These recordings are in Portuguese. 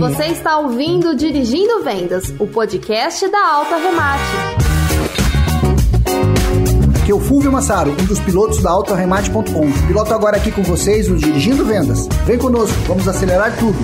Você está ouvindo Dirigindo Vendas, o podcast da Alta Remate. Aqui é o Fulvio Massaro, um dos pilotos da AutoRemate.com. Piloto agora aqui com vocês o Dirigindo Vendas. Vem conosco, vamos acelerar tudo.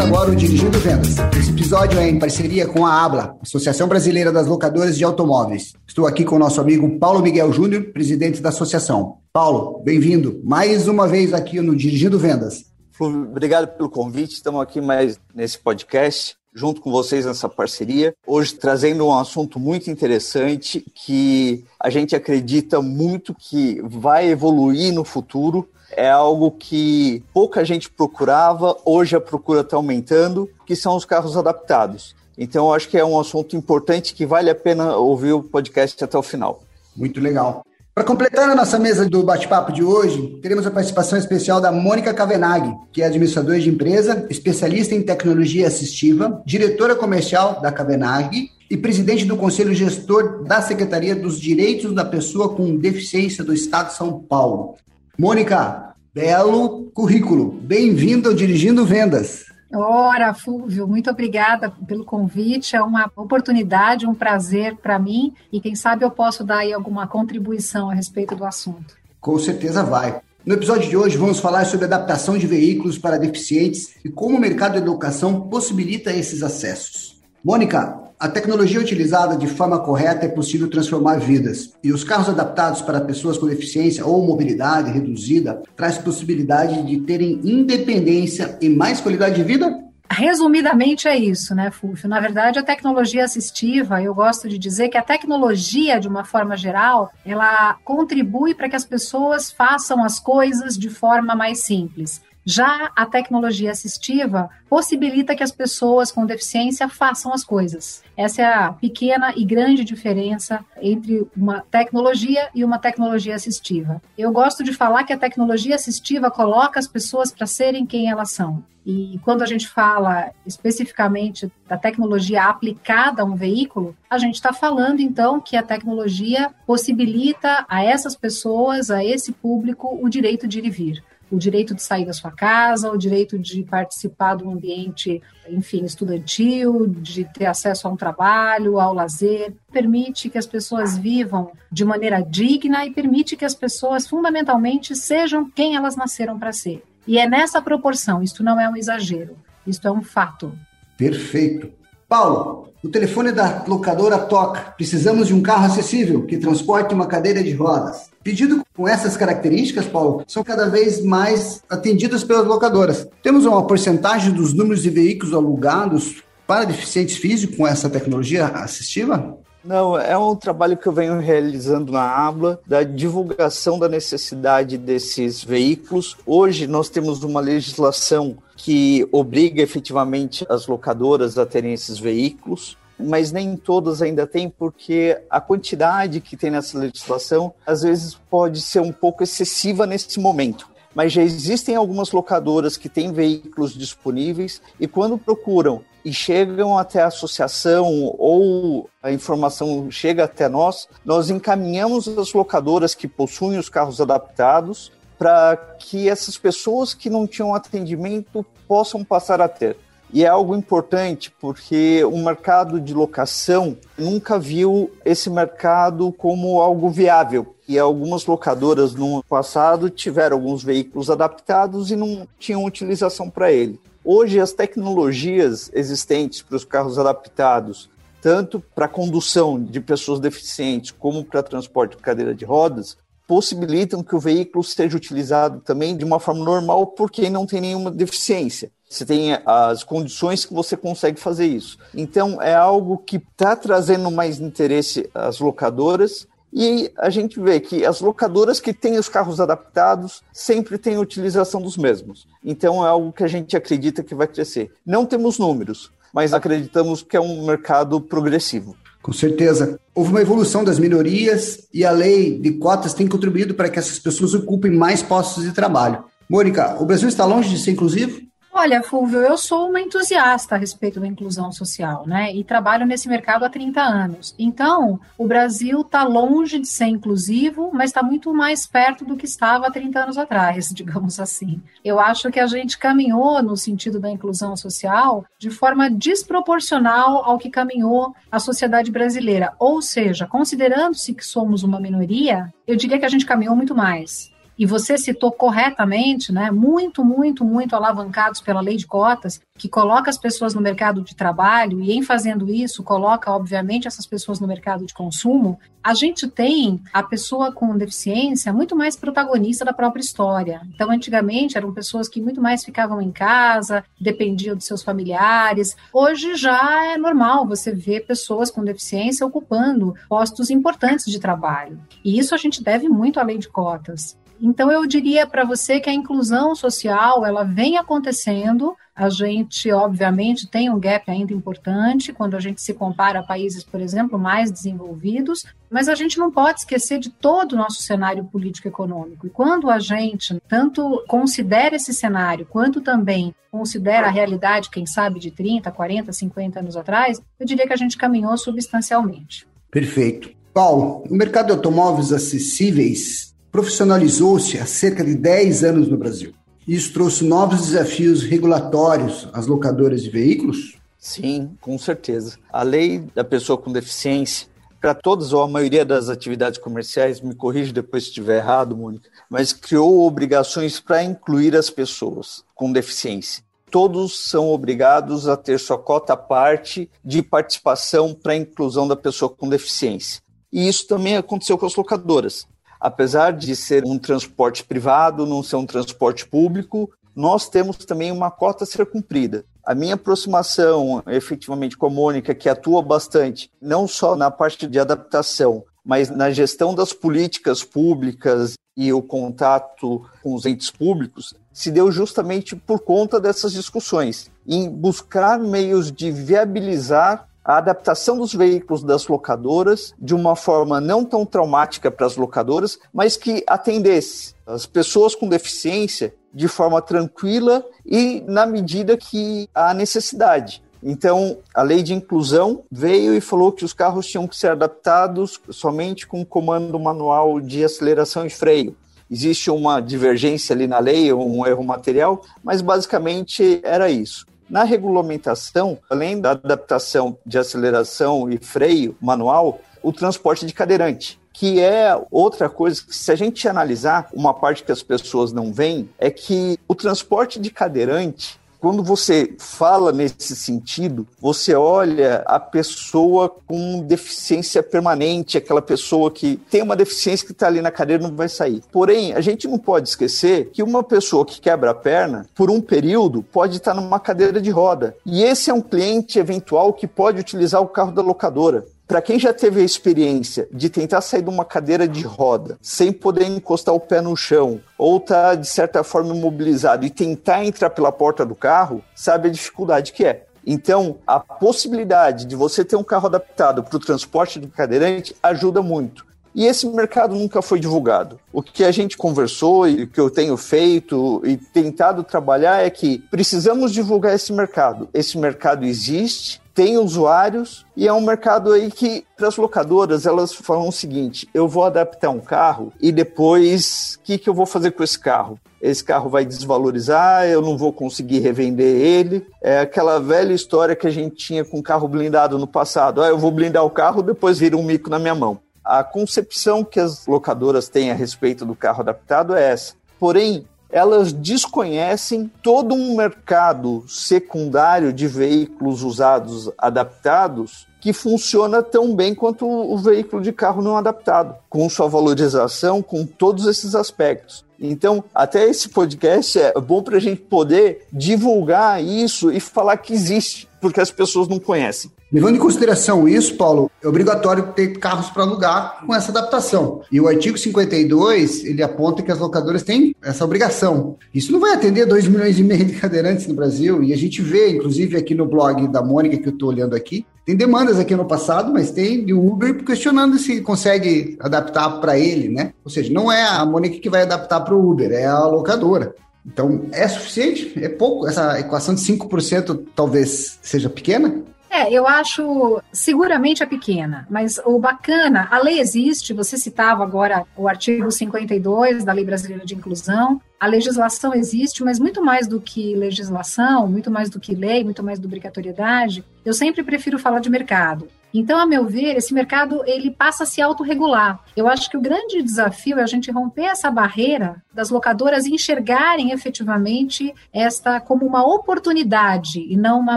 Agora o Dirigindo Vendas. Esse episódio é em parceria com a ABLA, Associação Brasileira das Locadoras de Automóveis. Estou aqui com o nosso amigo Paulo Miguel Júnior, presidente da associação. Paulo, bem-vindo mais uma vez aqui no Dirigindo Vendas. Obrigado pelo convite. Estamos aqui mais nesse podcast, junto com vocês nessa parceria. Hoje trazendo um assunto muito interessante que a gente acredita muito que vai evoluir no futuro. É algo que pouca gente procurava, hoje a procura está aumentando, que são os carros adaptados. Então, acho que é um assunto importante que vale a pena ouvir o podcast até o final. Muito legal. Para completar a nossa mesa do bate-papo de hoje, teremos a participação especial da Mônica Kavenag, que é administradora de empresa, especialista em tecnologia assistiva, diretora comercial da Kavenag e presidente do Conselho Gestor da Secretaria dos Direitos da Pessoa com Deficiência do Estado de São Paulo. Mônica, belo currículo. Bem-vindo ao Dirigindo Vendas. Ora, Fúvio, muito obrigada pelo convite. É uma oportunidade, um prazer para mim e quem sabe eu posso dar aí alguma contribuição a respeito do assunto. Com certeza vai. No episódio de hoje, vamos falar sobre adaptação de veículos para deficientes e como o mercado de educação possibilita esses acessos. Mônica, a tecnologia utilizada de forma correta é possível transformar vidas. E os carros adaptados para pessoas com deficiência ou mobilidade reduzida traz possibilidade de terem independência e mais qualidade de vida? Resumidamente é isso, né, Fúfio? Na verdade, a tecnologia assistiva, eu gosto de dizer que a tecnologia, de uma forma geral, ela contribui para que as pessoas façam as coisas de forma mais simples. Já a tecnologia assistiva possibilita que as pessoas com deficiência façam as coisas. Essa é a pequena e grande diferença entre uma tecnologia e uma tecnologia assistiva. Eu gosto de falar que a tecnologia assistiva coloca as pessoas para serem quem elas são. E quando a gente fala especificamente da tecnologia aplicada a um veículo, a gente está falando então que a tecnologia possibilita a essas pessoas, a esse público, o direito de ir e vir o direito de sair da sua casa, o direito de participar do ambiente, enfim, estudantil, de ter acesso a um trabalho, ao lazer, permite que as pessoas vivam de maneira digna e permite que as pessoas fundamentalmente sejam quem elas nasceram para ser. E é nessa proporção, isto não é um exagero, isto é um fato. Perfeito. Paulo, o telefone da locadora toca. Precisamos de um carro acessível que transporte uma cadeira de rodas. Pedido com essas características, Paulo, são cada vez mais atendidas pelas locadoras. Temos uma porcentagem dos números de veículos alugados para deficientes físicos com essa tecnologia assistiva? Não, é um trabalho que eu venho realizando na ABLA, da divulgação da necessidade desses veículos. Hoje nós temos uma legislação que obriga efetivamente as locadoras a terem esses veículos mas nem todas ainda têm, porque a quantidade que tem nessa legislação às vezes pode ser um pouco excessiva nesse momento. Mas já existem algumas locadoras que têm veículos disponíveis e quando procuram e chegam até a associação ou a informação chega até nós, nós encaminhamos as locadoras que possuem os carros adaptados para que essas pessoas que não tinham atendimento possam passar a ter. E é algo importante porque o mercado de locação nunca viu esse mercado como algo viável. E algumas locadoras no passado tiveram alguns veículos adaptados e não tinham utilização para ele. Hoje, as tecnologias existentes para os carros adaptados, tanto para condução de pessoas deficientes como para transporte de cadeira de rodas, possibilitam que o veículo seja utilizado também de uma forma normal por quem não tem nenhuma deficiência. Você tem as condições que você consegue fazer isso. Então, é algo que está trazendo mais interesse às locadoras e a gente vê que as locadoras que têm os carros adaptados sempre têm utilização dos mesmos. Então é algo que a gente acredita que vai crescer. Não temos números, mas acreditamos que é um mercado progressivo. Com certeza. Houve uma evolução das minorias e a lei de cotas tem contribuído para que essas pessoas ocupem mais postos de trabalho. Mônica, o Brasil está longe de ser inclusivo? Olha, Fulvio, eu sou uma entusiasta a respeito da inclusão social, né? E trabalho nesse mercado há 30 anos. Então, o Brasil está longe de ser inclusivo, mas está muito mais perto do que estava há 30 anos atrás, digamos assim. Eu acho que a gente caminhou no sentido da inclusão social de forma desproporcional ao que caminhou a sociedade brasileira. Ou seja, considerando-se que somos uma minoria, eu diria que a gente caminhou muito mais e você citou corretamente, né, muito, muito, muito alavancados pela lei de cotas, que coloca as pessoas no mercado de trabalho e, em fazendo isso, coloca, obviamente, essas pessoas no mercado de consumo, a gente tem a pessoa com deficiência muito mais protagonista da própria história. Então, antigamente, eram pessoas que muito mais ficavam em casa, dependiam de seus familiares. Hoje já é normal você ver pessoas com deficiência ocupando postos importantes de trabalho. E isso a gente deve muito à lei de cotas. Então eu diria para você que a inclusão social ela vem acontecendo. A gente obviamente tem um gap ainda importante quando a gente se compara a países, por exemplo, mais desenvolvidos, mas a gente não pode esquecer de todo o nosso cenário político econômico. E quando a gente tanto considera esse cenário, quanto também considera a realidade, quem sabe, de 30, 40, 50 anos atrás, eu diria que a gente caminhou substancialmente. Perfeito. Paulo, o mercado de automóveis acessíveis profissionalizou-se há cerca de 10 anos no Brasil. Isso trouxe novos desafios regulatórios às locadoras de veículos? Sim, com certeza. A lei da pessoa com deficiência, para todas ou a maioria das atividades comerciais, me corrija depois se estiver errado, Mônica, mas criou obrigações para incluir as pessoas com deficiência. Todos são obrigados a ter sua cota à parte de participação para a inclusão da pessoa com deficiência. E isso também aconteceu com as locadoras apesar de ser um transporte privado, não ser um transporte público, nós temos também uma cota a ser cumprida. A minha aproximação, efetivamente, com a Mônica, que atua bastante, não só na parte de adaptação, mas na gestão das políticas públicas e o contato com os entes públicos, se deu justamente por conta dessas discussões, em buscar meios de viabilizar a adaptação dos veículos das locadoras de uma forma não tão traumática para as locadoras, mas que atendesse as pessoas com deficiência de forma tranquila e na medida que há necessidade. Então, a lei de inclusão veio e falou que os carros tinham que ser adaptados somente com comando manual de aceleração e freio. Existe uma divergência ali na lei, um erro material, mas basicamente era isso. Na regulamentação, além da adaptação de aceleração e freio manual, o transporte de cadeirante que é outra coisa que, se a gente analisar, uma parte que as pessoas não veem, é que o transporte de cadeirante quando você fala nesse sentido, você olha a pessoa com deficiência permanente, aquela pessoa que tem uma deficiência que está ali na cadeira não vai sair. Porém, a gente não pode esquecer que uma pessoa que quebra a perna, por um período, pode estar numa cadeira de roda. E esse é um cliente eventual que pode utilizar o carro da locadora. Para quem já teve a experiência de tentar sair de uma cadeira de roda sem poder encostar o pé no chão, ou tá de certa forma imobilizado e tentar entrar pela porta do carro, sabe a dificuldade que é. Então, a possibilidade de você ter um carro adaptado para o transporte do cadeirante ajuda muito. E esse mercado nunca foi divulgado. O que a gente conversou e o que eu tenho feito e tentado trabalhar é que precisamos divulgar esse mercado. Esse mercado existe, tem usuários e é um mercado aí que, para as locadoras, elas falam o seguinte: eu vou adaptar um carro e depois o que, que eu vou fazer com esse carro? Esse carro vai desvalorizar, eu não vou conseguir revender ele. É aquela velha história que a gente tinha com carro blindado no passado: ah, eu vou blindar o carro, depois vira um mico na minha mão. A concepção que as locadoras têm a respeito do carro adaptado é essa. Porém, elas desconhecem todo um mercado secundário de veículos usados adaptados que funciona tão bem quanto o veículo de carro não adaptado, com sua valorização, com todos esses aspectos. Então, até esse podcast é bom para a gente poder divulgar isso e falar que existe, porque as pessoas não conhecem. Levando em consideração isso, Paulo, é obrigatório ter carros para alugar com essa adaptação. E o artigo 52, ele aponta que as locadoras têm essa obrigação. Isso não vai atender 2 milhões e meio de cadeirantes no Brasil, e a gente vê, inclusive aqui no blog da Mônica, que eu estou olhando aqui, tem demandas aqui no passado, mas tem de Uber questionando se consegue adaptar para ele, né? Ou seja, não é a Mônica que vai adaptar para o Uber, é a locadora. Então, é suficiente? É pouco? Essa equação de 5% talvez seja pequena? É, eu acho seguramente é pequena, mas o bacana, a lei existe, você citava agora o artigo 52 da Lei Brasileira de Inclusão, a legislação existe, mas muito mais do que legislação, muito mais do que lei, muito mais do obrigatoriedade, eu sempre prefiro falar de mercado. Então, a meu ver, esse mercado ele passa a se autorregular. Eu acho que o grande desafio é a gente romper essa barreira das locadoras enxergarem efetivamente esta como uma oportunidade e não uma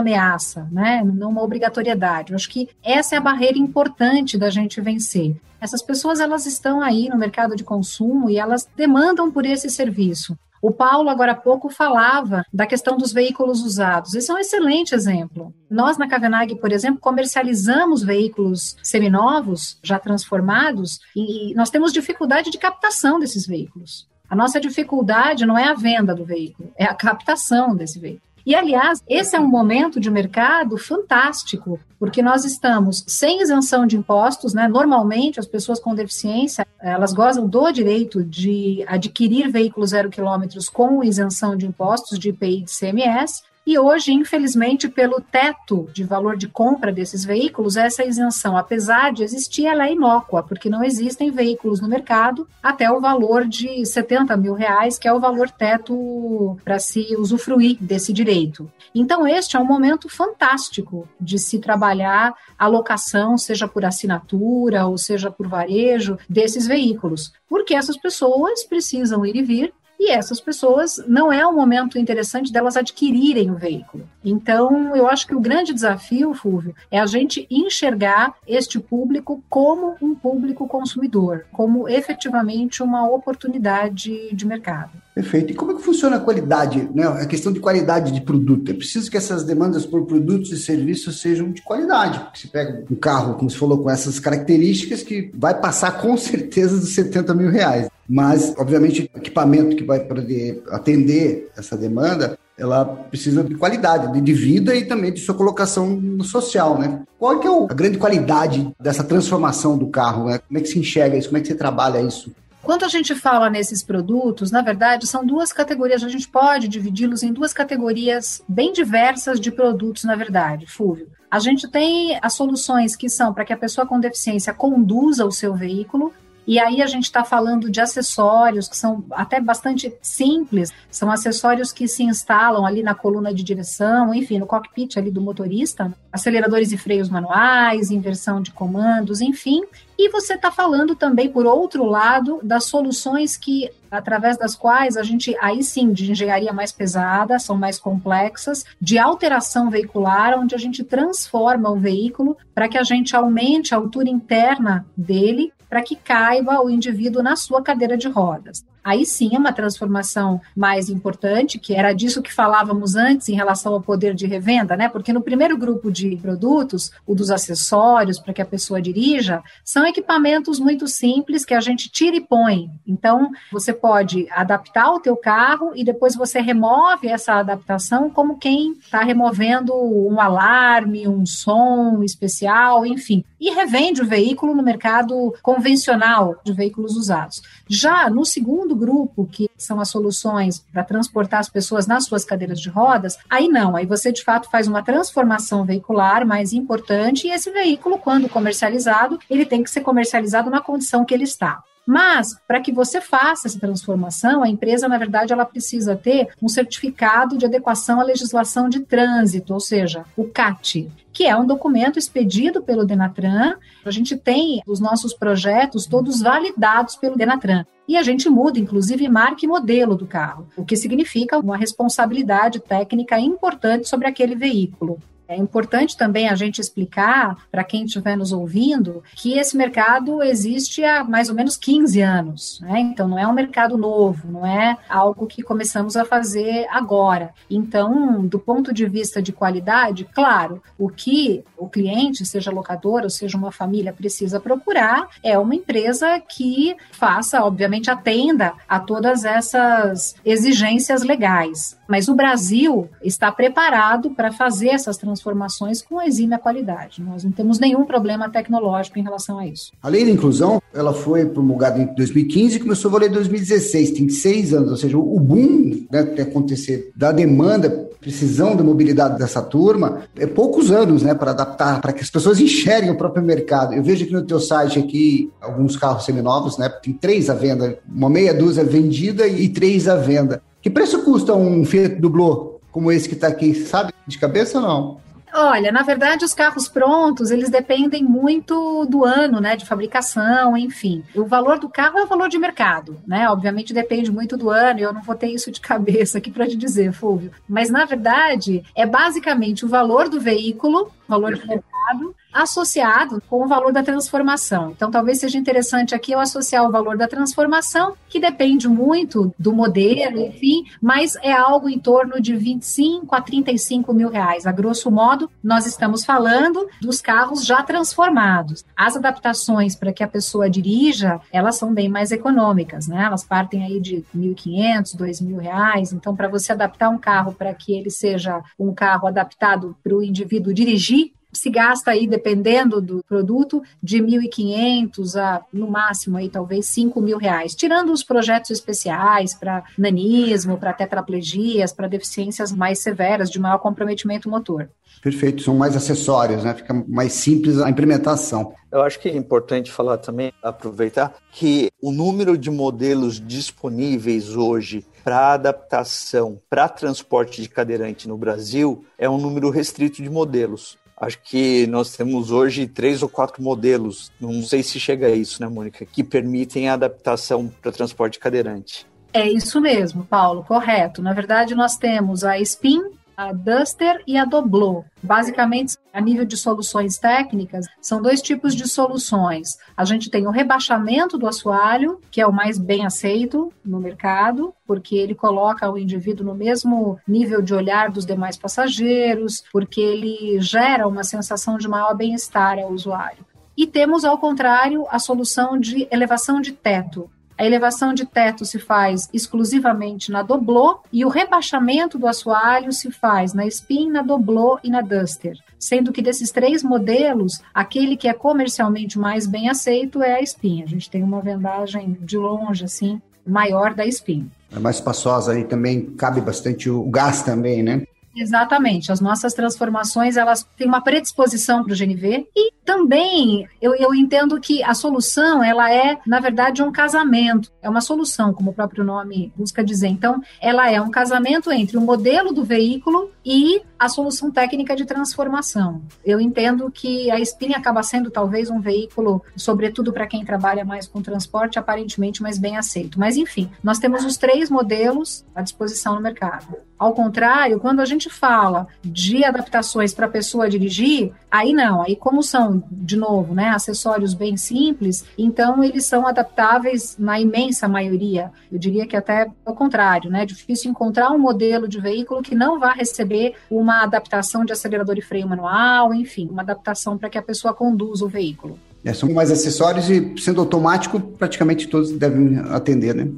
ameaça, né? não uma obrigatoriedade. Eu acho que essa é a barreira importante da gente vencer. Essas pessoas elas estão aí no mercado de consumo e elas demandam por esse serviço. O Paulo, agora há pouco, falava da questão dos veículos usados. Esse é um excelente exemplo. Nós, na Cavenag, por exemplo, comercializamos veículos seminovos, já transformados, e nós temos dificuldade de captação desses veículos. A nossa dificuldade não é a venda do veículo, é a captação desse veículo. E, aliás, esse é um momento de mercado fantástico, porque nós estamos sem isenção de impostos, né? Normalmente, as pessoas com deficiência, elas gozam do direito de adquirir veículos zero quilômetros com isenção de impostos de IPI e de CMS, e hoje, infelizmente, pelo teto de valor de compra desses veículos, essa isenção, apesar de existir, ela é inócua, porque não existem veículos no mercado até o valor de 70 mil reais, que é o valor teto para se usufruir desse direito. Então, este é um momento fantástico de se trabalhar a locação, seja por assinatura ou seja por varejo, desses veículos, porque essas pessoas precisam ir e vir e essas pessoas não é um momento interessante delas adquirirem o veículo. Então, eu acho que o grande desafio, Fúvio, é a gente enxergar este público como um público consumidor, como efetivamente uma oportunidade de mercado. Perfeito. E como é que funciona a qualidade, né? A questão de qualidade de produto. É preciso que essas demandas por produtos e serviços sejam de qualidade. Porque você pega um carro, como você falou, com essas características que vai passar com certeza dos 70 mil reais. Mas, obviamente, o equipamento que vai poder atender essa demanda, ela precisa de qualidade, de vida e também de sua colocação social, né? Qual é, que é a grande qualidade dessa transformação do carro? Né? Como é que se enxerga isso? Como é que você trabalha isso? Quando a gente fala nesses produtos, na verdade, são duas categorias, a gente pode dividi-los em duas categorias bem diversas de produtos, na verdade, Fúvio. A gente tem as soluções que são para que a pessoa com deficiência conduza o seu veículo, e aí a gente está falando de acessórios que são até bastante simples, são acessórios que se instalam ali na coluna de direção, enfim, no cockpit ali do motorista, aceleradores e freios manuais, inversão de comandos, enfim. E você está falando também, por outro lado, das soluções que, através das quais a gente, aí sim, de engenharia mais pesada, são mais complexas, de alteração veicular, onde a gente transforma o veículo para que a gente aumente a altura interna dele para que caiba o indivíduo na sua cadeira de rodas. Aí sim é uma transformação mais importante, que era disso que falávamos antes em relação ao poder de revenda, né? Porque no primeiro grupo de produtos, o dos acessórios para que a pessoa dirija, são equipamentos muito simples que a gente tira e põe. Então, você pode adaptar o teu carro e depois você remove essa adaptação como quem está removendo um alarme, um som especial, enfim. E revende o veículo no mercado convencional de veículos usados. Já no segundo grupo, que são as soluções para transportar as pessoas nas suas cadeiras de rodas, aí não, aí você de fato faz uma transformação veicular mais importante e esse veículo, quando comercializado, ele tem que ser comercializado na condição que ele está. Mas, para que você faça essa transformação, a empresa, na verdade, ela precisa ter um certificado de adequação à legislação de trânsito, ou seja, o CAT, que é um documento expedido pelo Denatran. A gente tem os nossos projetos todos validados pelo Denatran. E a gente muda, inclusive, marca e modelo do carro, o que significa uma responsabilidade técnica importante sobre aquele veículo. É importante também a gente explicar para quem estiver nos ouvindo que esse mercado existe há mais ou menos 15 anos, né? Então não é um mercado novo, não é algo que começamos a fazer agora. Então, do ponto de vista de qualidade, claro, o que o cliente, seja locador ou seja uma família, precisa procurar é uma empresa que faça, obviamente, atenda a todas essas exigências legais. Mas o Brasil está preparado para fazer essas transformações transformações com exímia qualidade. Nós não temos nenhum problema tecnológico em relação a isso. A lei da inclusão, ela foi promulgada em 2015 e começou a valer em 2016, tem seis anos, ou seja, o boom né, que acontecer da demanda, precisão da mobilidade dessa turma, é poucos anos, né, para adaptar, para que as pessoas enxerguem o próprio mercado. Eu vejo aqui no teu site aqui alguns carros seminovos, né, tem três à venda, uma meia dúzia vendida e três à venda. Que preço custa um Fiat Dublô como esse que está aqui, sabe de cabeça ou não? Olha, na verdade, os carros prontos, eles dependem muito do ano, né, de fabricação, enfim. O valor do carro é o valor de mercado, né? Obviamente depende muito do ano, e eu não vou ter isso de cabeça aqui para te dizer, Fulvio. Mas na verdade, é basicamente o valor do veículo, valor de mercado, associado com o valor da transformação. Então, talvez seja interessante aqui eu associar o valor da transformação, que depende muito do modelo, enfim, mas é algo em torno de 25 a 35 mil reais. A grosso modo, nós estamos falando dos carros já transformados. As adaptações para que a pessoa dirija, elas são bem mais econômicas, né? Elas partem aí de 1.500, 2.000 reais. Então, para você adaptar um carro para que ele seja um carro adaptado para o indivíduo dirigir, se gasta aí, dependendo do produto, de 1.500 a, no máximo, aí talvez 5 mil reais. Tirando os projetos especiais para nanismo, para tetraplegias, para deficiências mais severas, de maior comprometimento motor. Perfeito, são mais acessórios, né? Fica mais simples a implementação. Eu acho que é importante falar também, aproveitar, que o número de modelos disponíveis hoje para adaptação para transporte de cadeirante no Brasil é um número restrito de modelos. Acho que nós temos hoje três ou quatro modelos, não sei se chega a isso, né, Mônica, que permitem a adaptação para transporte cadeirante. É isso mesmo, Paulo, correto. Na verdade, nós temos a Spin, a Duster e a Doblo. Basicamente, a nível de soluções técnicas, são dois tipos de soluções. A gente tem o rebaixamento do assoalho, que é o mais bem aceito no mercado, porque ele coloca o indivíduo no mesmo nível de olhar dos demais passageiros, porque ele gera uma sensação de maior bem-estar ao usuário. E temos, ao contrário, a solução de elevação de teto, a elevação de teto se faz exclusivamente na Doblô e o rebaixamento do assoalho se faz na Spin, na Doblô e na Duster. Sendo que desses três modelos, aquele que é comercialmente mais bem aceito é a Spin. A gente tem uma vendagem de longe, assim, maior da Spin. É mais espaçosa e também cabe bastante o gás também, né? Exatamente. As nossas transformações, elas têm uma predisposição para o GNV e também eu, eu entendo que a solução, ela é, na verdade, um casamento. É uma solução, como o próprio nome busca dizer. Então, ela é um casamento entre o modelo do veículo e a solução técnica de transformação. Eu entendo que a Spin acaba sendo talvez um veículo, sobretudo para quem trabalha mais com transporte, aparentemente mais bem aceito. Mas, enfim, nós temos os três modelos à disposição no mercado. Ao contrário, quando a gente fala de adaptações para a pessoa dirigir, aí não, aí como são, de novo, né, acessórios bem simples, então eles são adaptáveis na imensa maioria. Eu diria que até ao contrário, né, é difícil encontrar um modelo de veículo que não vá receber uma adaptação de acelerador e freio manual, enfim, uma adaptação para que a pessoa conduza o veículo. É, são mais acessórios e, sendo automático, praticamente todos devem atender, né?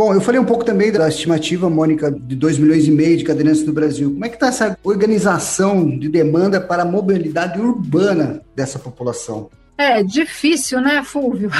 Bom, eu falei um pouco também da estimativa, Mônica, de 2 milhões e meio de cadeirantes no Brasil. Como é que está essa organização de demanda para a mobilidade urbana dessa população? É difícil, né, Fulvio?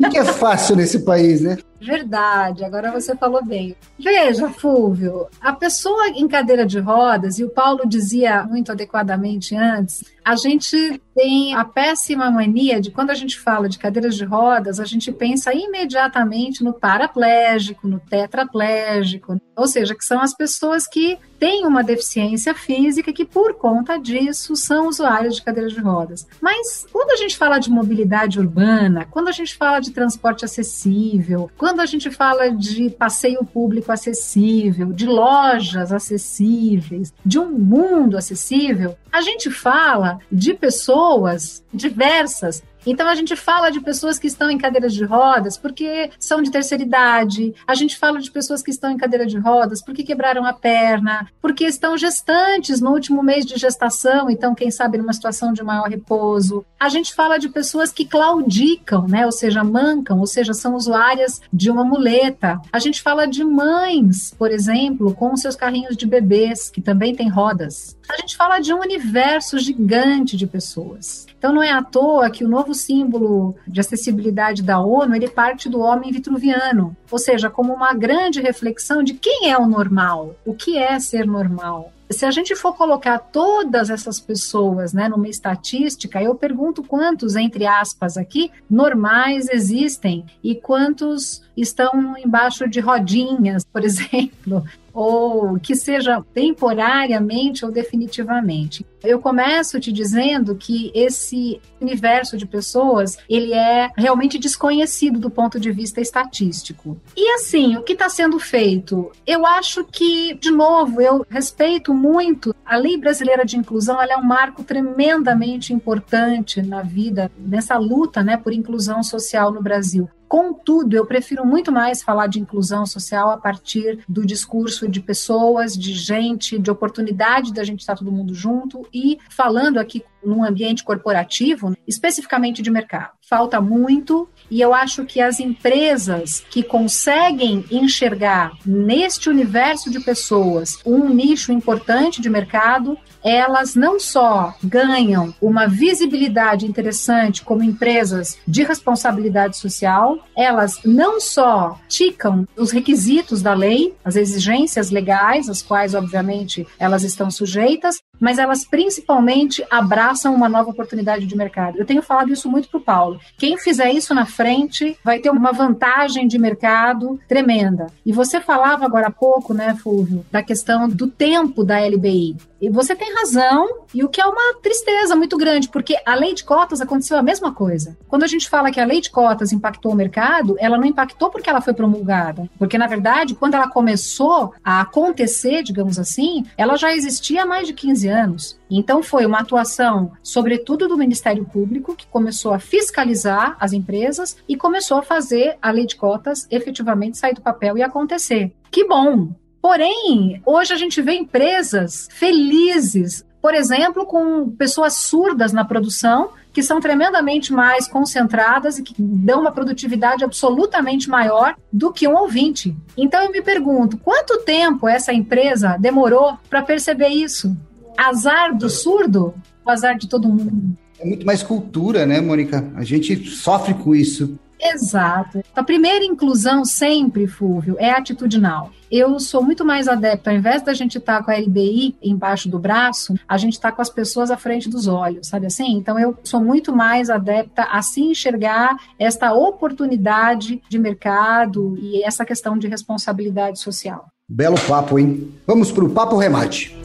O que é fácil nesse país, né? Verdade, agora você falou bem. Veja, Fulvio, a pessoa em cadeira de rodas, e o Paulo dizia muito adequadamente antes, a gente tem a péssima mania de quando a gente fala de cadeiras de rodas, a gente pensa imediatamente no paraplégico, no tetraplégico, ou seja, que são as pessoas que têm uma deficiência física que por conta disso são usuários de cadeiras de rodas. Mas quando a gente fala de mobilidade urbana, quando a gente fala de transporte acessível, quando a gente fala de passeio público acessível, de lojas acessíveis, de um mundo acessível, a gente fala de pessoas diversas Então a gente fala de pessoas que estão em cadeiras de rodas porque são de terceira idade, a gente fala de pessoas que estão em cadeira de rodas porque quebraram a perna, porque estão gestantes no último mês de gestação, então quem sabe numa situação de maior repouso. A gente fala de pessoas que claudicam, né, ou seja, mancam, ou seja, são usuárias de uma muleta. A gente fala de mães, por exemplo, com seus carrinhos de bebês que também têm rodas. A gente fala de um universo gigante de pessoas. Então não é à toa que o novo símbolo de acessibilidade da ONU, ele parte do homem vitruviano, ou seja, como uma grande reflexão de quem é o normal, o que é ser normal. Se a gente for colocar todas essas pessoas né, numa estatística, eu pergunto quantos, entre aspas, aqui, normais existem e quantos estão embaixo de rodinhas, por exemplo, ou que seja temporariamente ou definitivamente. Eu começo te dizendo que esse universo de pessoas, ele é realmente desconhecido do ponto de vista estatístico. E assim, o que está sendo feito? Eu acho que, de novo, eu respeito muito a Lei Brasileira de Inclusão, é um marco tremendamente importante na vida, nessa luta né, por inclusão social no Brasil. Contudo, eu prefiro muito mais falar de inclusão social a partir do discurso de pessoas, de gente, de oportunidade da gente estar todo mundo junto e falando aqui num ambiente corporativo, especificamente de mercado. Falta muito e eu acho que as empresas que conseguem enxergar neste universo de pessoas um nicho importante de mercado, elas não só ganham uma visibilidade interessante como empresas de responsabilidade social, elas não só ticam os requisitos da lei, as exigências legais, às quais, obviamente, elas estão sujeitas, mas elas principalmente abraçam uma nova oportunidade de mercado. Eu tenho falado isso muito para o Paulo. Quem fizer isso na frente vai ter uma vantagem de mercado tremenda. E você falava agora há pouco, né, Fulvio, da questão do tempo da LBI. E você tem razão, e o que é uma tristeza muito grande, porque a lei de cotas aconteceu a mesma coisa. Quando a gente fala que a lei de cotas impactou o mercado, ela não impactou porque ela foi promulgada. Porque, na verdade, quando ela começou a acontecer, digamos assim, ela já existia há mais de 15 anos. Então, foi uma atuação, sobretudo do Ministério Público, que começou a fiscalizar as empresas e começou a fazer a lei de cotas efetivamente sair do papel e acontecer. Que bom! Porém, hoje a gente vê empresas felizes, por exemplo, com pessoas surdas na produção, que são tremendamente mais concentradas e que dão uma produtividade absolutamente maior do que um ouvinte. Então eu me pergunto, quanto tempo essa empresa demorou para perceber isso? Azar do surdo ou azar de todo mundo? É muito mais cultura, né, Mônica? A gente sofre com isso. Exato. A primeira inclusão sempre, Fúvio, é atitudinal. Eu sou muito mais adepta, ao invés da gente estar tá com a LBI embaixo do braço, a gente está com as pessoas à frente dos olhos, sabe assim? Então eu sou muito mais adepta a se enxergar esta oportunidade de mercado e essa questão de responsabilidade social. Belo papo, hein? Vamos para o papo remate.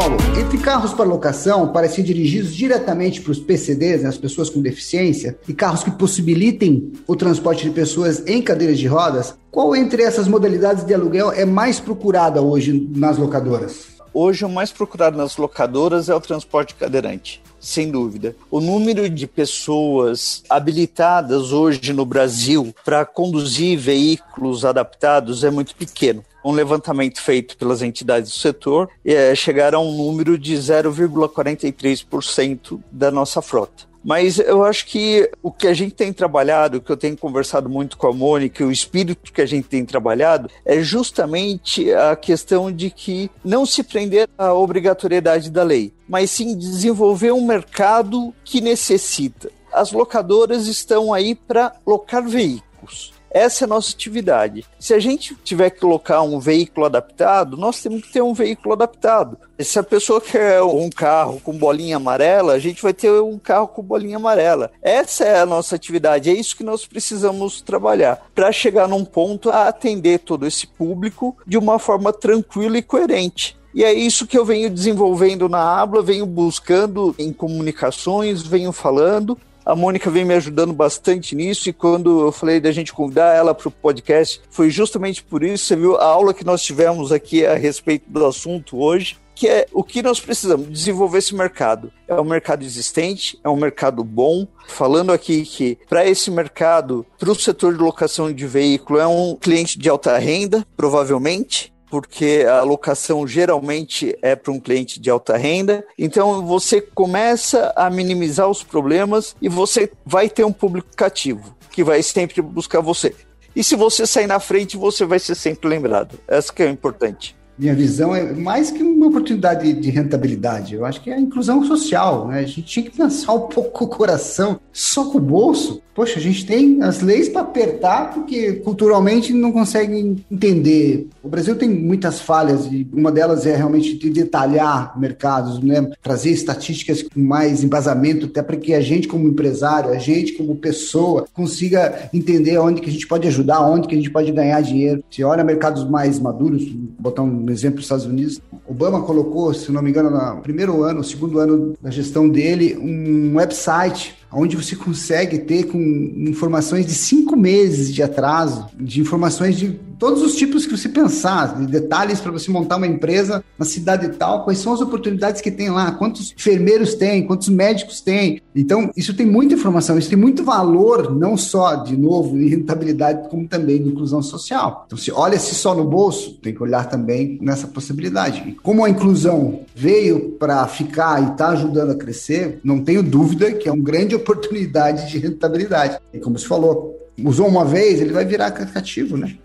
Paulo, entre carros para locação, para ser dirigidos diretamente para os PCDs, né, as pessoas com deficiência, e carros que possibilitem o transporte de pessoas em cadeiras de rodas, qual entre essas modalidades de aluguel é mais procurada hoje nas locadoras? Hoje, o mais procurado nas locadoras é o transporte cadeirante sem dúvida. O número de pessoas habilitadas hoje no Brasil para conduzir veículos adaptados é muito pequeno um levantamento feito pelas entidades do setor é, chegar a um número de 0,43% da nossa frota. Mas eu acho que o que a gente tem trabalhado, o que eu tenho conversado muito com a Mônica, o espírito que a gente tem trabalhado, é justamente a questão de que não se prender à obrigatoriedade da lei, mas sim desenvolver um mercado que necessita. As locadoras estão aí para locar veículos. Essa é a nossa atividade. Se a gente tiver que colocar um veículo adaptado, nós temos que ter um veículo adaptado. Se a pessoa quer um carro com bolinha amarela, a gente vai ter um carro com bolinha amarela. Essa é a nossa atividade, é isso que nós precisamos trabalhar para chegar num ponto a atender todo esse público de uma forma tranquila e coerente. E é isso que eu venho desenvolvendo na Abla, venho buscando em comunicações, venho falando a Mônica vem me ajudando bastante nisso e quando eu falei da gente convidar ela para o podcast, foi justamente por isso. Você viu a aula que nós tivemos aqui a respeito do assunto hoje que é o que nós precisamos desenvolver esse mercado. É um mercado existente, é um mercado bom. Falando aqui que para esse mercado, para o setor de locação de veículo, é um cliente de alta renda, provavelmente porque a locação geralmente é para um cliente de alta renda. Então você começa a minimizar os problemas e você vai ter um público cativo que vai sempre buscar você. E se você sair na frente, você vai ser sempre lembrado. Essa que é o importante minha visão é mais que uma oportunidade de rentabilidade. Eu acho que é a inclusão social. Né? A gente tinha que pensar um pouco com o coração, só com o bolso. Poxa, a gente tem as leis para apertar porque culturalmente não conseguem entender. O Brasil tem muitas falhas e uma delas é realmente de detalhar mercados, né? trazer estatísticas com mais embasamento, até para que a gente como empresário, a gente como pessoa consiga entender onde que a gente pode ajudar, onde que a gente pode ganhar dinheiro. Se olha mercados mais maduros, botar um exemplo dos Estados Unidos, Obama colocou, se não me engano, no primeiro ano, segundo ano da gestão dele, um website onde você consegue ter com informações de cinco meses de atraso, de informações de todos os tipos que você pensar, de detalhes para você montar uma empresa na cidade tal, quais são as oportunidades que tem lá, quantos enfermeiros tem, quantos médicos tem. Então, isso tem muita informação, isso tem muito valor, não só, de novo, em rentabilidade, como também de inclusão social. Então, se olha-se só no bolso, tem que olhar também nessa possibilidade. E como a inclusão veio para ficar e está ajudando a crescer, não tenho dúvida que é uma grande oportunidade de rentabilidade. E como você falou, usou uma vez, ele vai virar cativo, né?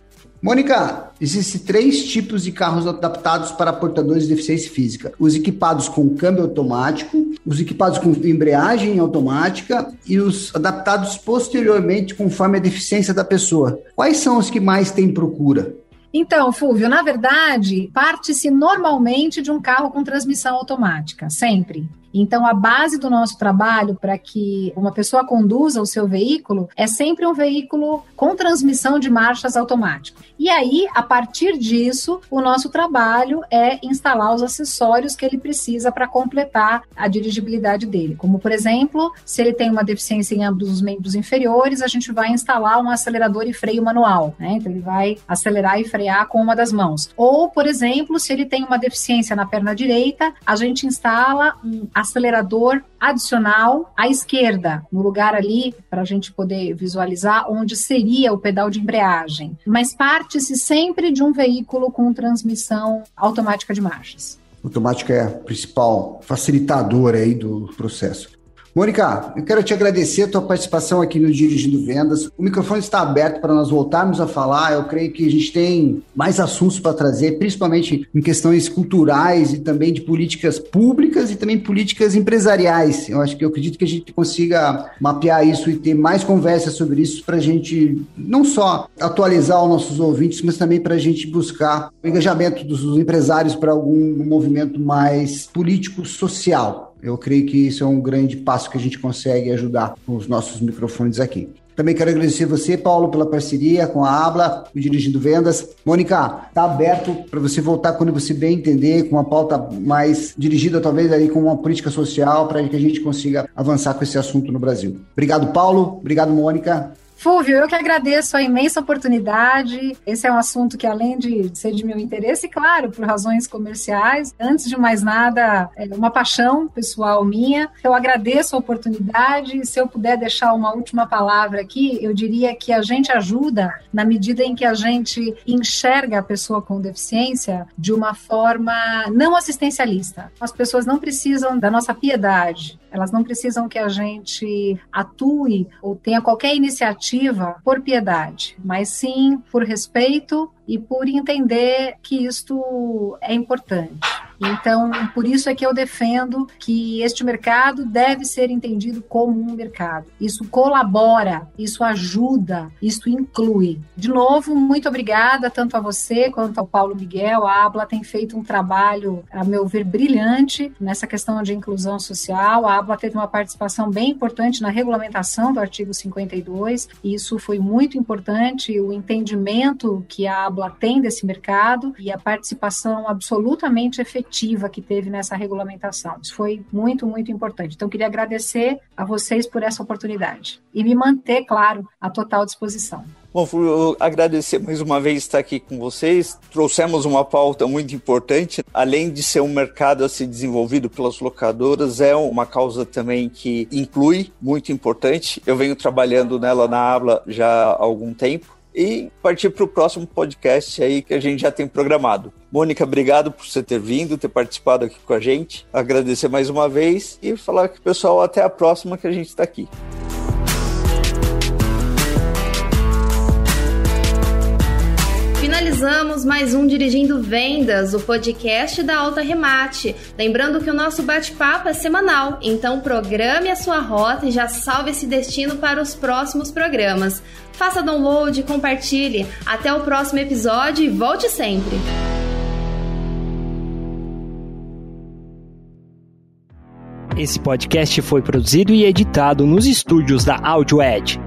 Mônica, existem três tipos de carros adaptados para portadores de deficiência física: os equipados com câmbio automático, os equipados com embreagem automática e os adaptados posteriormente conforme a deficiência da pessoa. Quais são os que mais têm procura? Então, Fúvio, na verdade, parte-se normalmente de um carro com transmissão automática, sempre. Então, a base do nosso trabalho para que uma pessoa conduza o seu veículo é sempre um veículo com transmissão de marchas automáticas. E aí, a partir disso, o nosso trabalho é instalar os acessórios que ele precisa para completar a dirigibilidade dele. Como, por exemplo, se ele tem uma deficiência em ambos os membros inferiores, a gente vai instalar um acelerador e freio manual. Né? Então, ele vai acelerar e frear com uma das mãos. Ou, por exemplo, se ele tem uma deficiência na perna direita, a gente instala um acelerador adicional à esquerda, no lugar ali, para a gente poder visualizar onde seria o pedal de embreagem. Mas parte-se sempre de um veículo com transmissão automática de marchas. Automática é a principal facilitadora aí do processo. Mônica, eu quero te agradecer a tua participação aqui no Dirigindo Vendas. O microfone está aberto para nós voltarmos a falar. Eu creio que a gente tem mais assuntos para trazer, principalmente em questões culturais e também de políticas públicas e também políticas empresariais. Eu acho que eu acredito que a gente consiga mapear isso e ter mais conversas sobre isso para a gente não só atualizar os nossos ouvintes, mas também para a gente buscar o engajamento dos empresários para algum movimento mais político-social. Eu creio que isso é um grande passo que a gente consegue ajudar com os nossos microfones aqui. Também quero agradecer você, Paulo, pela parceria com a Abla, Dirigindo Vendas. Mônica, está aberto para você voltar quando você bem entender, com uma pauta mais dirigida, talvez, aí com uma política social, para que a gente consiga avançar com esse assunto no Brasil. Obrigado, Paulo. Obrigado, Mônica. Fúvio, eu que agradeço a imensa oportunidade. Esse é um assunto que, além de ser de meu interesse, claro, por razões comerciais, antes de mais nada, é uma paixão pessoal minha. Eu agradeço a oportunidade. Se eu puder deixar uma última palavra aqui, eu diria que a gente ajuda na medida em que a gente enxerga a pessoa com deficiência de uma forma não assistencialista. As pessoas não precisam da nossa piedade, elas não precisam que a gente atue ou tenha qualquer iniciativa por piedade, mas sim por respeito e por entender que isto é importante. Então, por isso é que eu defendo que este mercado deve ser entendido como um mercado. Isso colabora, isso ajuda, isso inclui. De novo, muito obrigada tanto a você quanto ao Paulo Miguel. A Abla tem feito um trabalho, a meu ver, brilhante nessa questão de inclusão social. A Abla teve uma participação bem importante na regulamentação do artigo 52, e isso foi muito importante, o entendimento que a Abla tem desse mercado e a participação absolutamente efetiva efetiva que teve nessa regulamentação. Isso foi muito, muito importante. Então, queria agradecer a vocês por essa oportunidade e me manter, claro, à total disposição. Bom, eu agradecer mais uma vez estar aqui com vocês. Trouxemos uma pauta muito importante. Além de ser um mercado a ser desenvolvido pelas locadoras, é uma causa também que inclui, muito importante. Eu venho trabalhando nela na Abla já há algum tempo e partir para o próximo podcast aí que a gente já tem programado. Mônica, obrigado por você ter vindo, ter participado aqui com a gente. Agradecer mais uma vez e falar que pessoal até a próxima que a gente está aqui. finalizamos mais um Dirigindo Vendas, o podcast da Alta Remate. Lembrando que o nosso bate-papo é semanal, então programe a sua rota e já salve esse destino para os próximos programas. Faça download, compartilhe. Até o próximo episódio e volte sempre! Esse podcast foi produzido e editado nos estúdios da Audio Edge.